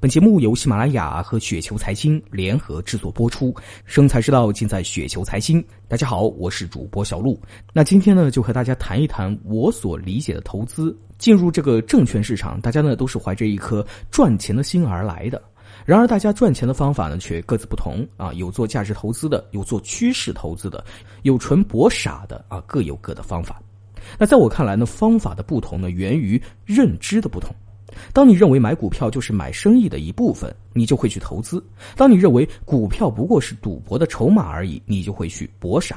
本节目由喜马拉雅和雪球财经联合制作播出，生财之道尽在雪球财经。大家好，我是主播小璐。那今天呢，就和大家谈一谈我所理解的投资。进入这个证券市场，大家呢都是怀着一颗赚钱的心而来的。然而，大家赚钱的方法呢却各自不同啊，有做价值投资的，有做趋势投资的，有纯博傻的啊，各有各的方法。那在我看来呢，方法的不同呢，源于认知的不同。当你认为买股票就是买生意的一部分，你就会去投资；当你认为股票不过是赌博的筹码而已，你就会去搏傻；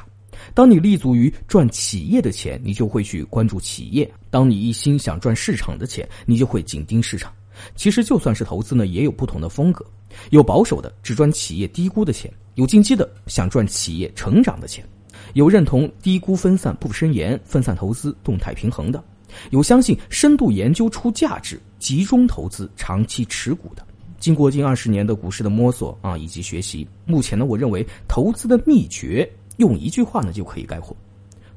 当你立足于赚企业的钱，你就会去关注企业；当你一心想赚市场的钱，你就会紧盯市场。其实就算是投资呢，也有不同的风格：有保守的只赚企业低估的钱，有进击的想赚企业成长的钱，有认同低估分散不深研、分散投资动态平衡的。有相信深度研究出价值、集中投资、长期持股的。经过近二十年的股市的摸索啊，以及学习，目前呢，我认为投资的秘诀用一句话呢就可以概括：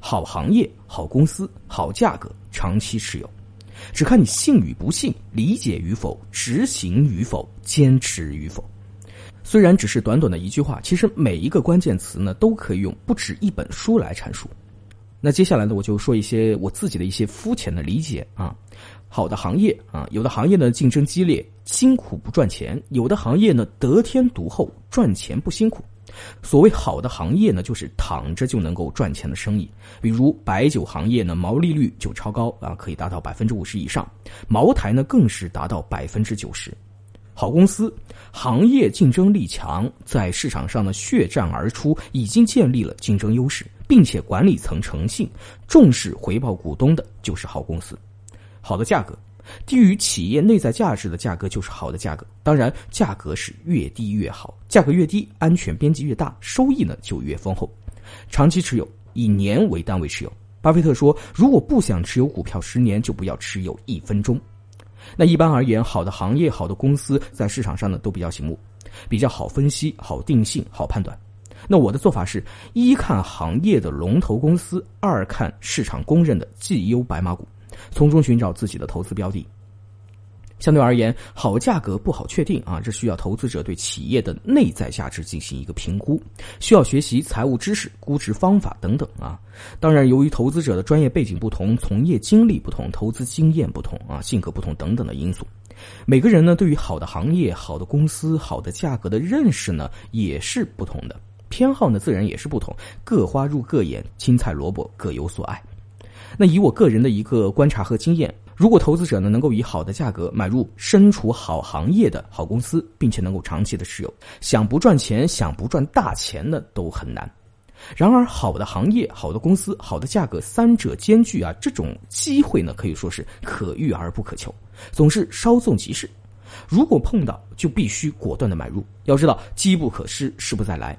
好行业、好公司、好价格，长期持有。只看你信与不信，理解与否，执行与否，坚持与否。虽然只是短短的一句话，其实每一个关键词呢都可以用不止一本书来阐述。那接下来呢，我就说一些我自己的一些肤浅的理解啊。好的行业啊，有的行业呢竞争激烈，辛苦不赚钱；有的行业呢得天独厚，赚钱不辛苦。所谓好的行业呢，就是躺着就能够赚钱的生意。比如白酒行业呢，毛利率就超高啊，可以达到百分之五十以上；茅台呢，更是达到百分之九十。好公司，行业竞争力强，在市场上呢血战而出，已经建立了竞争优势，并且管理层诚信，重视回报股东的，就是好公司。好的价格，低于企业内在价值的价格就是好的价格。当然，价格是越低越好，价格越低，安全边际越大，收益呢就越丰厚。长期持有，以年为单位持有。巴菲特说，如果不想持有股票十年，就不要持有一分钟。那一般而言，好的行业、好的公司在市场上呢都比较醒目，比较好分析、好定性、好判断。那我的做法是：一看行业的龙头公司，二看市场公认的绩优白马股，从中寻找自己的投资标的。相对而言，好价格不好确定啊，这需要投资者对企业的内在价值进行一个评估，需要学习财务知识、估值方法等等啊。当然，由于投资者的专业背景不同、从业经历不同、投资经验不同啊、性格不同等等的因素，每个人呢对于好的行业、好的公司、好的价格的认识呢也是不同的，偏好呢自然也是不同，各花入各眼，青菜萝卜各有所爱。那以我个人的一个观察和经验。如果投资者呢能够以好的价格买入身处好行业的好公司，并且能够长期的持有，想不赚钱，想不赚大钱呢都很难。然而，好的行业、好的公司、好的价格三者兼具啊，这种机会呢可以说是可遇而不可求，总是稍纵即逝。如果碰到，就必须果断的买入。要知道，机不可失，失不再来。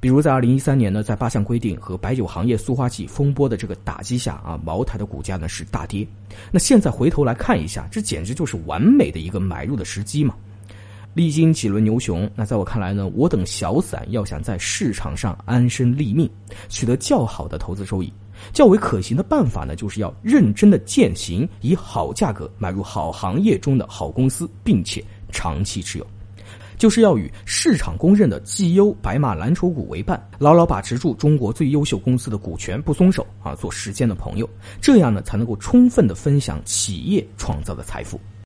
比如在二零一三年呢，在八项规定和白酒行业塑化剂风波的这个打击下啊，茅台的股价呢是大跌。那现在回头来看一下，这简直就是完美的一个买入的时机嘛！历经几轮牛熊，那在我看来呢，我等小散要想在市场上安身立命，取得较好的投资收益，较为可行的办法呢，就是要认真的践行，以好价格买入好行业中的好公司，并且长期持有。就是要与市场公认的绩优白马蓝筹股为伴，牢牢把持住中国最优秀公司的股权不松手啊，做时间的朋友，这样呢才能够充分的分享企业创造的财富。